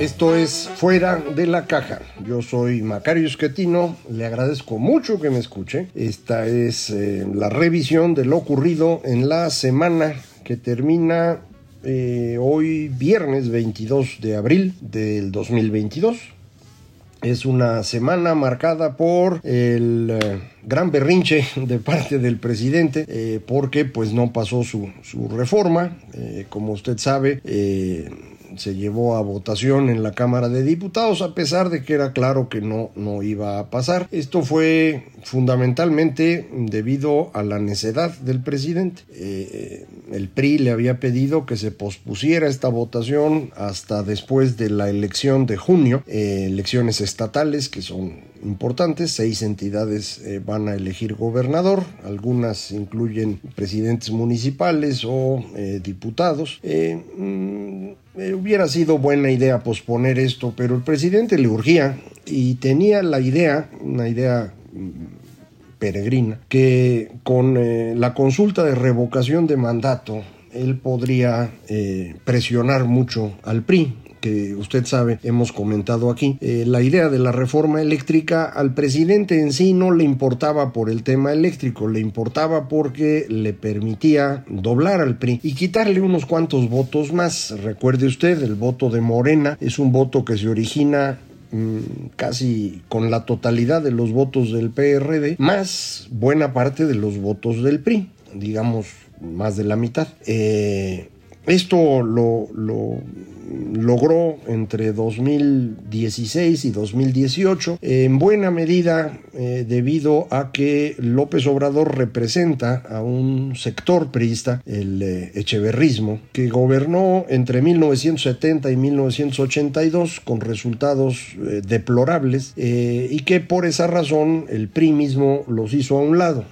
Esto es Fuera de la Caja. Yo soy Macario Esquetino. Le agradezco mucho que me escuche. Esta es eh, la revisión de lo ocurrido en la semana que termina eh, hoy viernes 22 de abril del 2022. Es una semana marcada por el eh, gran berrinche de parte del presidente porque pues no pasó su, su reforma. como usted sabe, se llevó a votación en la Cámara de Diputados a pesar de que era claro que no, no iba a pasar. Esto fue fundamentalmente debido a la necedad del presidente. Eh, el PRI le había pedido que se pospusiera esta votación hasta después de la elección de junio, eh, elecciones estatales que son importantes, seis entidades eh, van a elegir gobernador, algunas incluyen presidentes municipales o diputados. Mm, hubiera sido buena idea posponer esto, pero el presidente le urgía y tenía la idea, una idea peregrina, que con eh, la consulta de revocación de mandato él podría eh, presionar mucho al PRI, que usted sabe, hemos comentado aquí. Eh, la idea de la reforma eléctrica al presidente en sí no le importaba por el tema eléctrico, le importaba porque le permitía doblar al PRI y quitarle unos cuantos votos más. Recuerde usted, el voto de Morena es un voto que se origina Mm, casi con la totalidad de los votos del PRD, más buena parte de los votos del PRI, digamos más de la mitad. Eh, esto lo, lo logró entre 2016 y 2018, en buena medida eh, debido a que López Obrador representa a un sector priista, el eh, echeverrismo, que gobernó entre 1970 y 1982 con resultados eh, deplorables y que por esa razón el PRI mismo los hizo a un lado.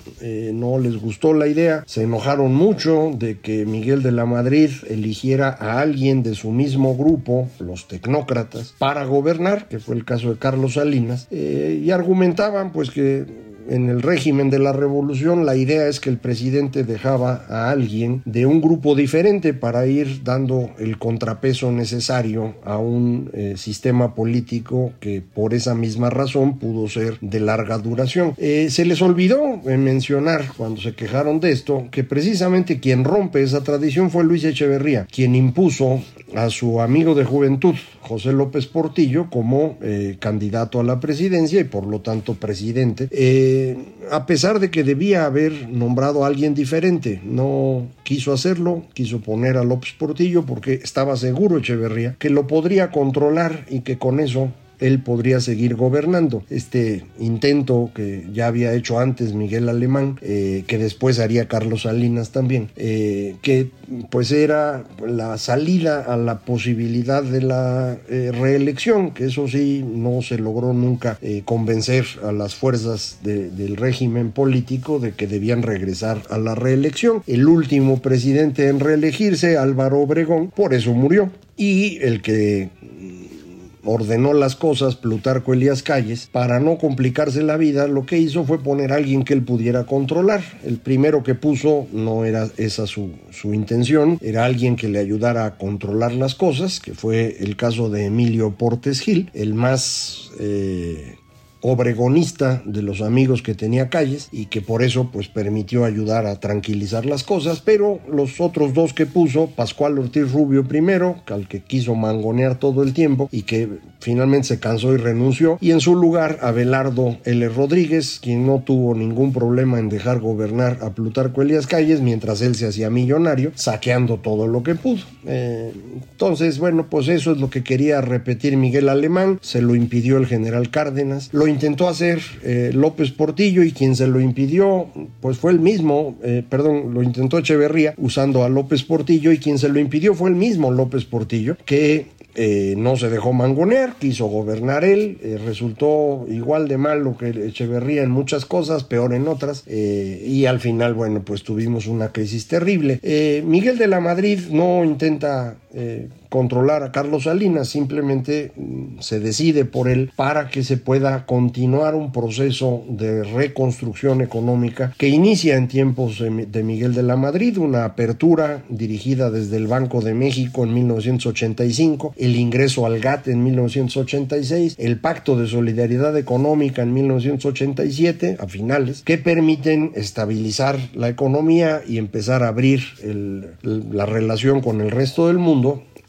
no les gustó la idea, se enojaron mucho de que Miguel de la Madrid eligiera a alguien de su mismo grupo, los tecnócratas, para gobernar, que fue el caso de Carlos Salinas, eh, y argumentaban pues que en el régimen de la revolución la idea es que el presidente dejaba a alguien de un grupo diferente para ir dando el contrapeso necesario a un eh, sistema político que por esa misma razón pudo ser de larga duración. Eh, se les olvidó mencionar cuando se quejaron de esto que precisamente quien rompe esa tradición fue Luis Echeverría, quien impuso a su amigo de juventud, José López Portillo, como eh, candidato a la presidencia y por lo tanto presidente. Eh, a pesar de que debía haber nombrado a alguien diferente, no quiso hacerlo, quiso poner a López Portillo porque estaba seguro Echeverría que lo podría controlar y que con eso él podría seguir gobernando. Este intento que ya había hecho antes Miguel Alemán, eh, que después haría Carlos Salinas también, eh, que pues era la salida a la posibilidad de la eh, reelección, que eso sí no se logró nunca convencer a las fuerzas del régimen político de que debían regresar a la reelección. El último presidente en reelegirse, Álvaro Obregón, por eso murió. Y el que ordenó las cosas Plutarco Elías Calles, para no complicarse la vida, lo que hizo fue poner a alguien que él pudiera controlar. El primero que puso no era esa su, intención, era alguien que le ayudara a controlar las cosas, que fue el caso de Emilio Portes Gil, el más... Eh, obregonista de los amigos que tenía calles y que por eso pues permitió ayudar a tranquilizar las cosas, pero los otros dos que puso, Pascual Ortiz Rubio primero, al que quiso mangonear todo el tiempo y que finalmente se cansó y renunció, y en su lugar Abelardo L. Rodríguez, quien no tuvo ningún problema en dejar gobernar a Plutarco Elías Calles mientras él se hacía millonario, saqueando todo lo que pudo. Eh, entonces, bueno, pues eso es lo que quería repetir Miguel Alemán, se lo impidió el general Cárdenas, lo intentó hacer eh, López Portillo y quien se lo impidió, pues fue el mismo, eh, perdón, lo intentó Echeverría usando a López Portillo y quien se lo impidió fue el mismo López Portillo, que eh, no se dejó mangonear, quiso gobernar él, resultó igual de malo que Echeverría en muchas cosas, peor en otras, y al final, bueno, pues tuvimos una crisis terrible. Miguel de la Madrid no intenta controlar a Carlos Salinas, simplemente mm, se decide por él para que se pueda continuar un proceso de reconstrucción económica que inicia en tiempos de Miguel de la Madrid, una apertura dirigida desde el Banco de México en 1985, el ingreso al GATT en 1986, el Pacto de Solidaridad Económica en 1987, a finales, que permiten estabilizar la economía y empezar a abrir la relación con el resto del mundo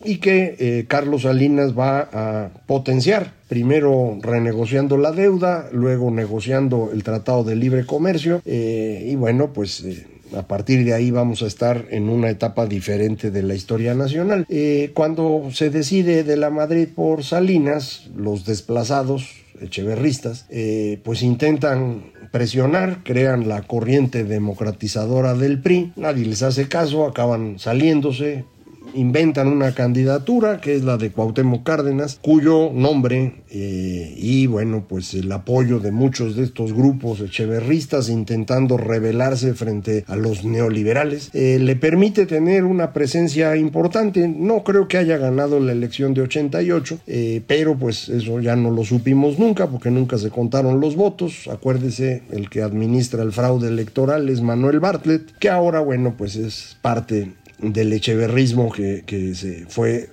y que eh, Carlos Salinas va a potenciar, primero renegociando la deuda, luego negociando el Tratado de Libre Comercio eh, y bueno, pues... Eh, a partir de ahí vamos a estar en una etapa diferente de la historia nacional. cuando se decide de la Madrid por Salinas, los desplazados echeverristas, pues intentan presionar, crean la corriente democratizadora del PRI, nadie les hace caso, acaban saliéndose, inventan una candidatura que es la de Cuauhtémoc Cárdenas, cuyo nombre eh, y bueno, pues el apoyo de muchos de estos grupos echeverristas intentando rebelarse frente a los neoliberales eh, le permite tener una presencia importante. No creo que haya ganado la elección de 88, eh, pero pues eso ya no lo supimos nunca porque nunca se contaron los votos. Acuérdese, el que administra el fraude electoral es Manuel Bartlett, que ahora bueno, pues es parte del echeverrismo que, se fue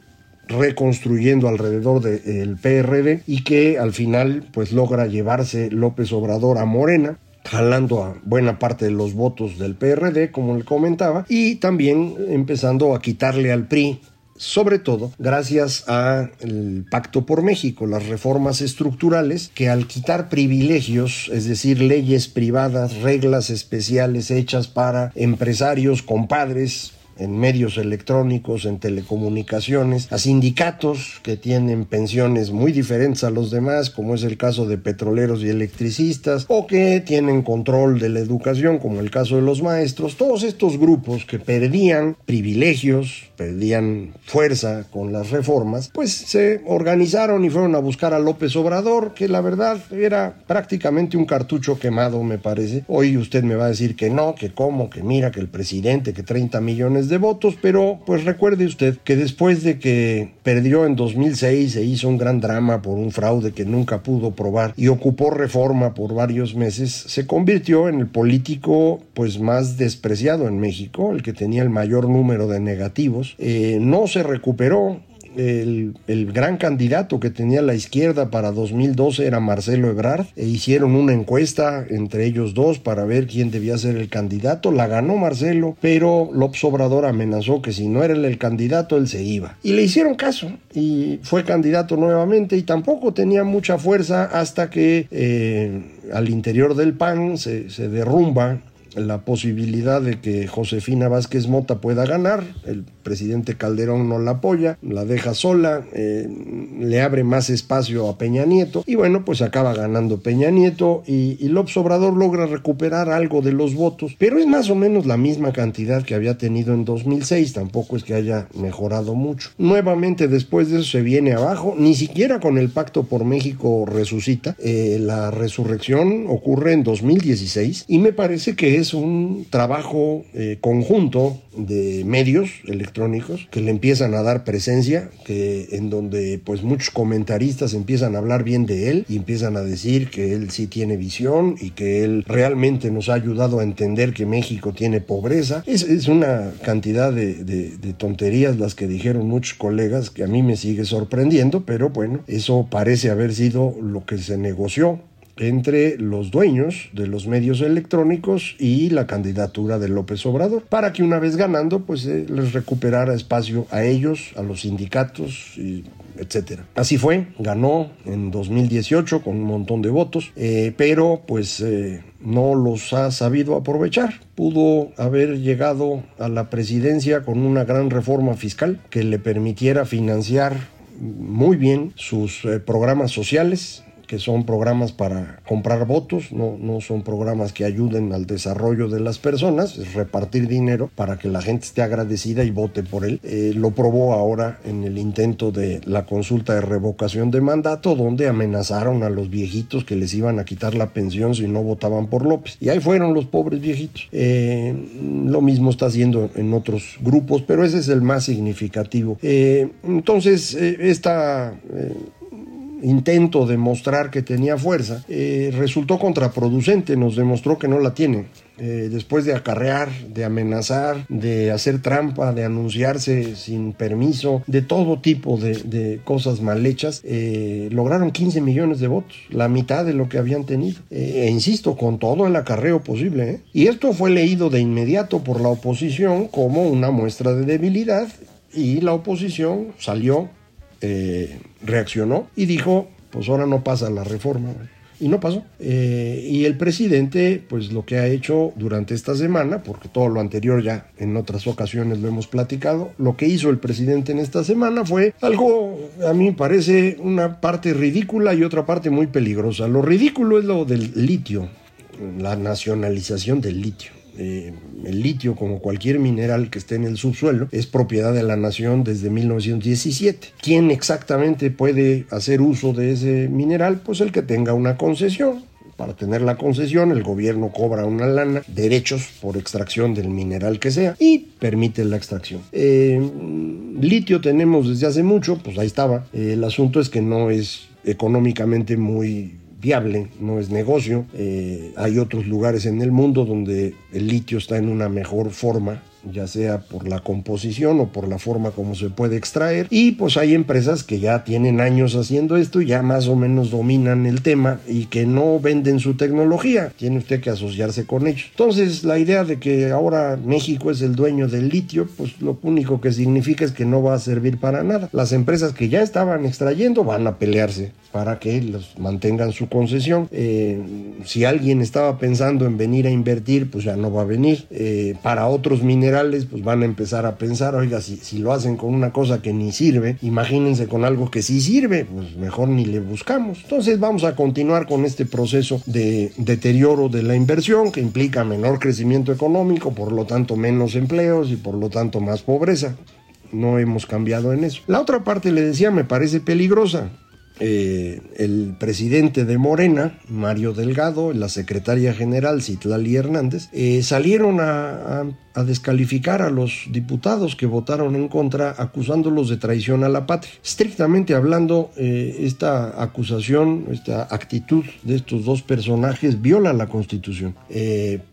reconstruyendo alrededor del PRD y que al final pues logra llevarse López Obrador a Morena jalando a buena parte de los votos del PRD, como le comentaba, y también empezando a quitarle al PRI sobre todo gracias al Pacto por México, las reformas estructurales que al quitar privilegios, es decir, leyes privadas, reglas especiales hechas para empresarios, compadres, en medios electrónicos, en telecomunicaciones, a sindicatos que tienen pensiones muy diferentes a los demás, como es el caso de petroleros y electricistas, o que tienen control de la educación, como el caso de los maestros, todos estos grupos que perdían privilegios, perdían fuerza con las reformas, pues se organizaron y fueron a buscar a López Obrador, que la verdad era prácticamente un cartucho quemado, me parece. Hoy usted me va a decir que no, que cómo, que mira, que el presidente, que 30 millones de votos, pero pues recuerde usted que después de que perdió en 2006 se hizo un gran drama por un fraude que nunca pudo probar y ocupó reforma por varios meses, se convirtió en el político pues más despreciado en México, el que tenía el mayor número de negativos, eh, no se recuperó, el, gran candidato que tenía la izquierda para 2012 era Marcelo Ebrard e hicieron una encuesta entre ellos dos para ver quién debía ser el candidato. La ganó Marcelo, pero López Obrador amenazó que si no era el candidato, él se iba. Y le hicieron caso y fue candidato nuevamente y tampoco tenía mucha fuerza hasta que eh, al interior del PAN se, se derrumba la posibilidad de que Josefina Vázquez Mota pueda ganar. El presidente Calderón no la apoya, la deja sola, eh, le abre más espacio a Peña Nieto y bueno, pues acaba ganando Peña Nieto y, y, López Obrador logra recuperar algo de los votos, pero es más o menos la misma cantidad que había tenido en 2006, tampoco es que haya mejorado mucho. Nuevamente después de eso se viene abajo, ni siquiera con el Pacto por México resucita, eh, la resurrección ocurre en 2016 y me parece que es un trabajo eh, conjunto de medios electrónicos que le empiezan a dar presencia, en donde pues muchos comentaristas empiezan a hablar bien de él y empiezan a decir que él sí tiene visión y que él realmente nos ha ayudado a entender que México tiene pobreza. Es, es una cantidad de tonterías las que dijeron muchos colegas que a mí me sigue sorprendiendo, pero bueno, eso parece haber sido lo que se negoció entre los dueños de los medios electrónicos y la candidatura de López Obrador, para que una vez ganando, pues eh, les recuperara espacio a ellos, a los sindicatos y etcétera. Así fue, ganó en 2018 con un montón de votos, eh, pero pues eh, no los ha sabido aprovechar. Pudo haber llegado a la presidencia con una gran reforma fiscal que le permitiera financiar muy bien sus programas sociales, que son programas para comprar votos, no, no son programas que ayuden al desarrollo de las personas, es repartir dinero para que la gente esté agradecida y vote por él. Eh, lo probó ahora en el intento de la consulta de revocación de mandato, donde amenazaron a los viejitos que les iban a quitar la pensión si no votaban por López. Y ahí fueron los pobres viejitos. Eh, lo mismo está haciendo en otros grupos, pero ese es el más significativo. Eh, entonces, esta intento de mostrar que tenía fuerza, eh, resultó contraproducente, nos demostró que no la tiene. Eh, después de acarrear, de amenazar, de hacer trampa, de anunciarse sin permiso, de todo tipo de, cosas mal hechas, eh, lograron 15 millones de votos, la mitad de lo que habían tenido. e insisto, con todo el acarreo posible. Y esto fue leído de inmediato por la oposición como una muestra de debilidad y la oposición salió reaccionó y dijo, pues ahora no pasa la reforma. Y no pasó. Eh, y el presidente, pues lo que ha hecho durante esta semana, porque todo lo anterior ya en otras ocasiones lo hemos platicado, lo que hizo el presidente en esta semana fue algo, a mí me parece, una parte ridícula y otra parte muy peligrosa. Lo ridículo es lo del litio, la nacionalización del litio. Eh, el litio, como cualquier mineral que esté en el subsuelo, es propiedad de la nación desde 1917. ¿Quién exactamente puede hacer uso de ese mineral? Pues el que tenga una concesión. Para tener la concesión, el gobierno cobra una lana, derechos por extracción del mineral que sea y permite la extracción. Eh, litio tenemos desde hace mucho, pues ahí estaba. el asunto es que no es económicamente muy viable, no es negocio. Eh, hay otros lugares en el mundo donde el litio está en una mejor forma ya sea por la composición o por la forma como se puede extraer. Y pues hay empresas que ya tienen años haciendo esto y ya más o menos dominan el tema y que no venden su tecnología. Tiene usted que asociarse con ellos. Entonces la idea de que ahora México es el dueño del litio, pues lo único que significa es que no va a servir para nada. Las empresas que ya estaban extrayendo van a pelearse para que los mantengan su concesión. Eh, si alguien estaba pensando en venir a invertir, pues ya no va a venir. Eh, para otros mineros pues van a empezar a pensar, oiga, si, si lo hacen con una cosa que ni sirve, imagínense con algo que sí sirve, pues mejor ni le buscamos. Entonces vamos a continuar con este proceso de deterioro de la inversión que implica menor crecimiento económico, por lo tanto menos empleos y por lo tanto más pobreza. No hemos cambiado en eso. La otra parte, le decía, me parece peligrosa. Eh, el presidente de Morena, Mario Delgado, la secretaria general, Citlali Hernández, eh, salieron a, descalificar a los diputados que votaron en contra, acusándolos de traición a la patria. Estrictamente hablando, eh, esta acusación, esta actitud de estos dos personajes viola la Constitución.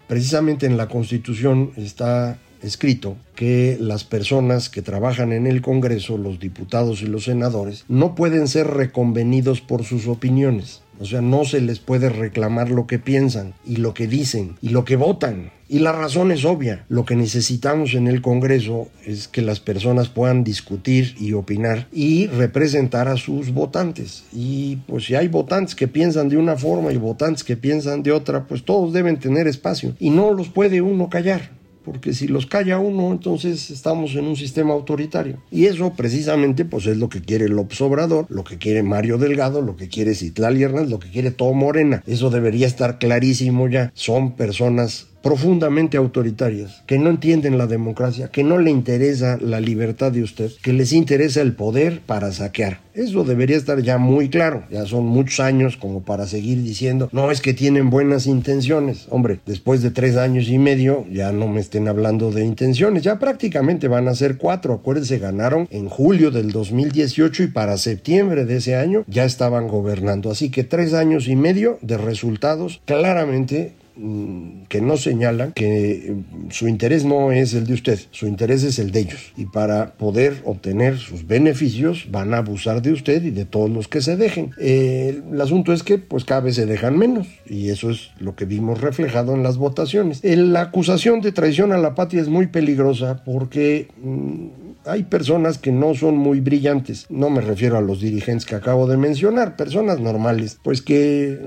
precisamente en la Constitución está escrito que las personas que trabajan en el Congreso, los diputados y los senadores, no pueden ser reconvenidos por sus opiniones. O sea, no se les puede reclamar lo que piensan y lo que dicen y lo que votan. Y la razón es obvia. Lo que necesitamos en el Congreso es que las personas puedan discutir y opinar y representar a sus votantes. Y pues si hay votantes que piensan de una forma y votantes que piensan de otra, pues todos deben tener espacio. Y no los puede uno callar porque si los calla uno, entonces estamos en un sistema autoritario. Y eso precisamente pues es lo que quiere López Obrador, lo que quiere Mario Delgado, lo que quiere Citlal Hernández, lo que quiere todo Morena. Eso debería estar clarísimo ya. Son personas profundamente autoritarias, que no entienden la democracia, que no le interesa la libertad de usted, que les interesa el poder para saquear. Eso debería estar ya muy claro. Ya son muchos años como para seguir diciendo, no es que tienen buenas intenciones. Hombre, después de tres años y medio, ya no me estén hablando de intenciones, ya prácticamente van a ser cuatro. Acuérdense, ganaron en julio del 2018 y para septiembre de ese año ya estaban gobernando. Así que tres años y medio de resultados claramente que no señalan que mm, su interés no es el de usted, su interés es el de ellos. Y para poder obtener sus beneficios van a abusar de usted y de todos los que se dejen. Eh, el asunto es que pues cada vez se dejan menos y eso es lo que vimos reflejado en las votaciones. La acusación de traición a la patria es muy peligrosa porque... Mm, hay personas que no son muy brillantes, no me refiero a los dirigentes que acabo de mencionar, personas normales, pues que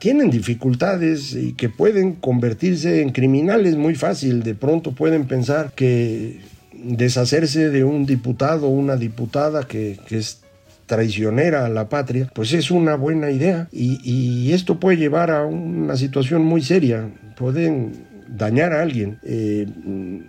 tienen dificultades y que pueden convertirse en criminales muy fácil. De pronto pueden pensar que deshacerse de un diputado o una diputada que, es traicionera a la patria, pues es una buena idea y, y esto puede llevar a una situación muy seria. Pueden dañar a alguien. Eh,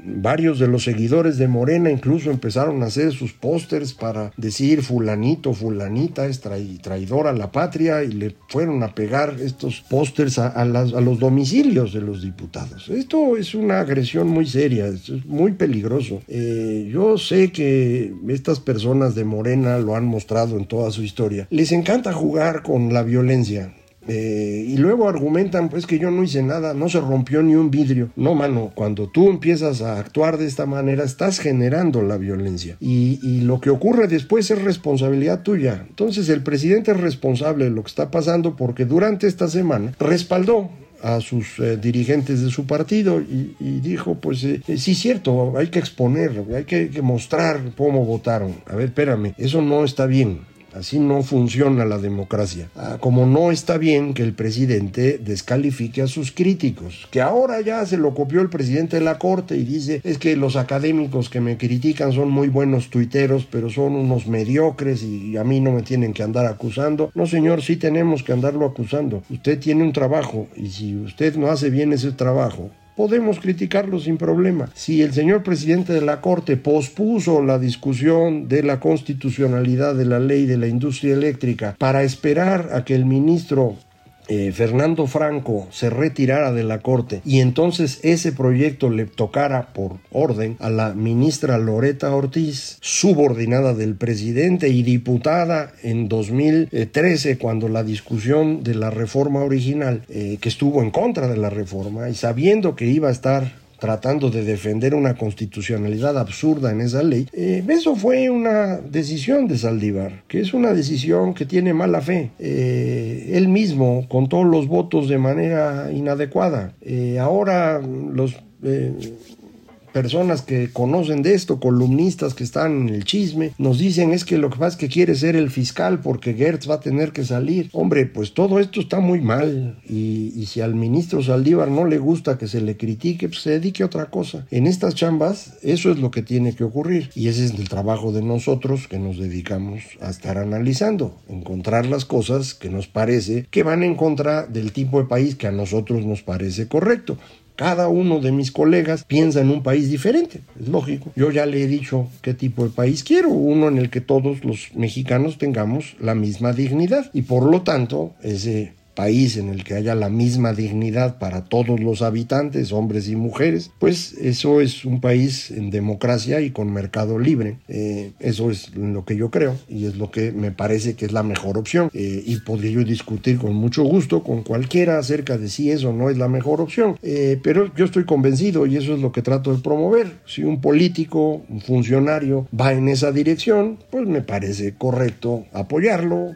varios de los seguidores de Morena incluso empezaron a hacer sus pósters para decir fulanito, fulanita es traidora a la patria y le fueron a pegar estos pósters a, los domicilios de los diputados. Esto es una agresión muy seria, es muy peligroso. Eh, yo sé que estas personas de Morena lo han mostrado en toda su historia. Les encanta jugar con la violencia. Eh, y luego argumentan pues que yo no hice nada, no se rompió ni un vidrio. No, mano, cuando tú empiezas a actuar de esta manera estás generando la violencia y, lo que ocurre después es responsabilidad tuya. Entonces el presidente es responsable de lo que está pasando porque durante esta semana respaldó a sus eh, dirigentes de su partido y, dijo, pues eh, sí, cierto, hay que exponer, hay que, que, mostrar cómo votaron. A ver, espérame, eso no está bien. Así no funciona la democracia. Ah, como no está bien que el presidente descalifique a sus críticos, que ahora ya se lo copió el presidente de la Corte y dice, es que los académicos que me critican son muy buenos tuiteros, pero son unos mediocres y a mí no me tienen que andar acusando. No, señor, sí tenemos que andarlo acusando. Usted tiene un trabajo y si usted no hace bien ese trabajo, podemos criticarlo sin problema. Si el señor presidente de la Corte pospuso la discusión de la constitucionalidad de la ley de la industria eléctrica para esperar a que el ministro eh, Fernando Franco se retirara de la Corte y entonces ese proyecto le tocara por orden a la ministra Loreta Ortiz, subordinada del presidente y diputada en 2013 cuando la discusión de la reforma original, eh, que estuvo en contra de la reforma y sabiendo que iba a estar tratando de defender una constitucionalidad absurda en esa ley, eh, eso fue una decisión de Saldívar, que es una decisión que tiene mala fe. Eh, él mismo contó los votos de manera inadecuada. Eh, ahora los personas que conocen de esto, columnistas que están en el chisme, nos dicen es que lo que pasa es que quiere ser el fiscal porque Gertz va a tener que salir. Hombre, pues todo esto está muy mal y, y si al ministro Saldívar no le gusta que se le critique, pues se dedique a otra cosa. En estas chambas eso es lo que tiene que ocurrir y ese es el trabajo de nosotros que nos dedicamos a estar analizando, encontrar las cosas que nos parece que van en contra del tipo de país que a nosotros nos parece correcto. Cada uno de mis colegas piensa en un país diferente, es lógico. Yo ya le he dicho qué tipo de país quiero, uno en el que todos los mexicanos tengamos la misma dignidad y por lo tanto ese país en el que haya la misma dignidad para todos los habitantes, hombres y mujeres, pues eso es un país en democracia y con mercado libre. Eh, eso es lo que yo creo y es lo que me parece que es la mejor opción. Eh, y podría yo discutir con mucho gusto con cualquiera acerca de si eso no es la mejor opción. Eh, pero yo estoy convencido y eso es lo que trato de promover. Si un político, un funcionario va en esa dirección, pues me parece correcto apoyarlo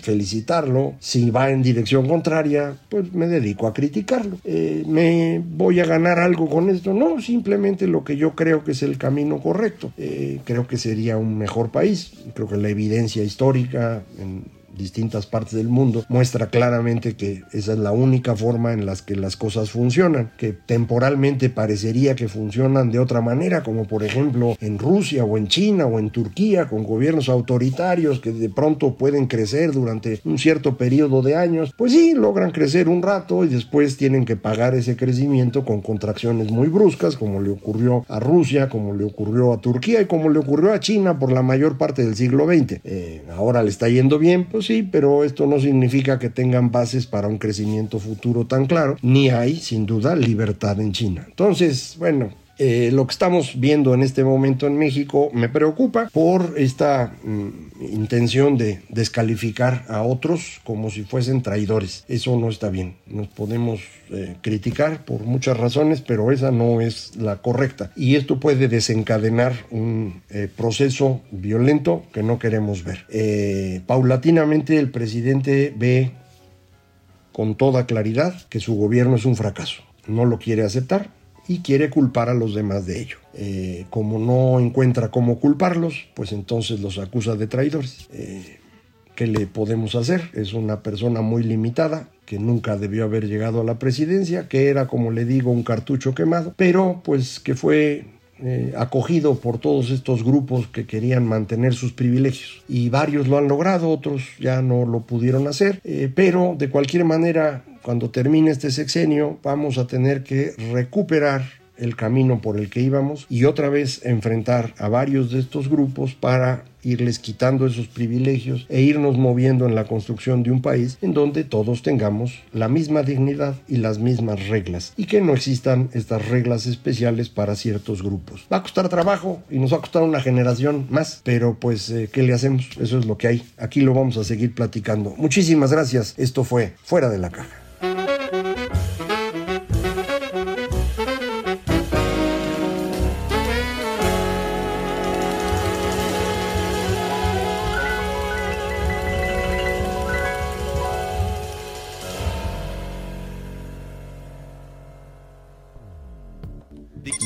felicitarlo. Si va en dirección contraria, pues me dedico a criticarlo. Eh, ¿Me voy a ganar algo con esto? No, simplemente lo que yo creo que es el camino correcto. Eh, creo que sería un mejor país. Creo que la evidencia histórica en distintas partes del mundo muestra claramente que esa es la única forma en las que las cosas funcionan, que temporalmente parecería que funcionan de otra manera, como por ejemplo en Rusia o en China o en Turquía, con gobiernos autoritarios que de pronto pueden crecer durante un cierto periodo de años, pues sí, logran crecer un rato y después tienen que pagar ese crecimiento con contracciones muy bruscas, como le ocurrió a Rusia, como le ocurrió a Turquía y como le ocurrió a China por la mayor parte del siglo XX. Eh, ahora le está yendo bien, pues sí, pero esto no significa que tengan bases para un crecimiento futuro tan claro, ni hay, sin duda, libertad en China. Entonces, bueno, Eh, lo que estamos viendo en este momento en México me preocupa por esta mm, intención de descalificar a otros como si fuesen traidores. Eso no está bien. Nos podemos eh, criticar por muchas razones, pero esa no es la correcta. Y esto puede desencadenar un eh, proceso violento que no queremos ver. paulatinamente el presidente ve con toda claridad que su gobierno es un fracaso. No lo quiere aceptar y quiere culpar a los demás de ello. Eh, como no encuentra cómo culparlos, pues entonces los acusa de traidores. Eh, ¿Qué le podemos hacer? Es una persona muy limitada que nunca debió haber llegado a la presidencia, que era, como le digo, un cartucho quemado, pero pues que fue eh, acogido por todos estos grupos que querían mantener sus privilegios. Y varios lo han logrado, otros ya no lo pudieron hacer, pero de cualquier manera cuando termine este sexenio vamos a tener que recuperar el camino por el que íbamos y otra vez enfrentar a varios de estos grupos para irles quitando esos privilegios e irnos moviendo en la construcción de un país en donde todos tengamos la misma dignidad y las mismas reglas y que no existan estas reglas especiales para ciertos grupos. Va a costar trabajo y nos va a costar una generación más, pero pues eh, ¿qué le hacemos? Eso es lo que hay. Aquí lo vamos a seguir platicando. Muchísimas gracias. Esto fue Fuera de la Caja.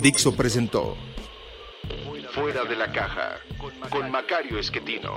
Dixo presentó Fuera de la caja con Macario Esquetino.